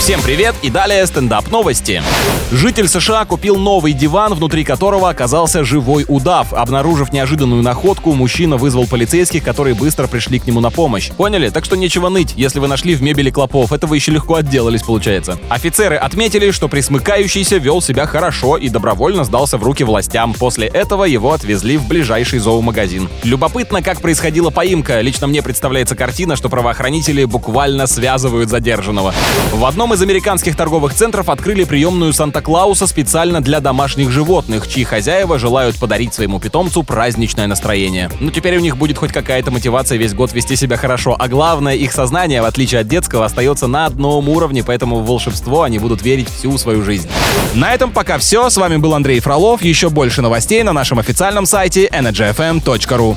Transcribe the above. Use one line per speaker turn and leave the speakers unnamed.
Всем привет и далее стендап новости. Житель США купил новый диван, внутри которого оказался живой удав. Обнаружив неожиданную находку, мужчина вызвал полицейских, которые быстро пришли к нему на помощь. Поняли? Так что нечего ныть, если вы нашли в мебели клопов. Это вы еще легко отделались, получается. Офицеры отметили, что присмыкающийся вел себя хорошо и добровольно сдался в руки властям. После этого его отвезли в ближайший зоомагазин. Любопытно, как происходила поимка. Лично мне представляется картина, что правоохранители буквально связывают задержанного. В одном из американских торговых центров открыли приемную Санта-Клауса специально для домашних животных, чьи хозяева желают подарить своему питомцу праздничное настроение. Ну теперь у них будет хоть какая-то мотивация весь год вести себя хорошо, а главное, их сознание, в отличие от детского, остается на одном уровне, поэтому в волшебство они будут верить всю свою жизнь. На этом пока все. С вами был Андрей Фролов. Еще больше новостей на нашем официальном сайте energyfm.ru.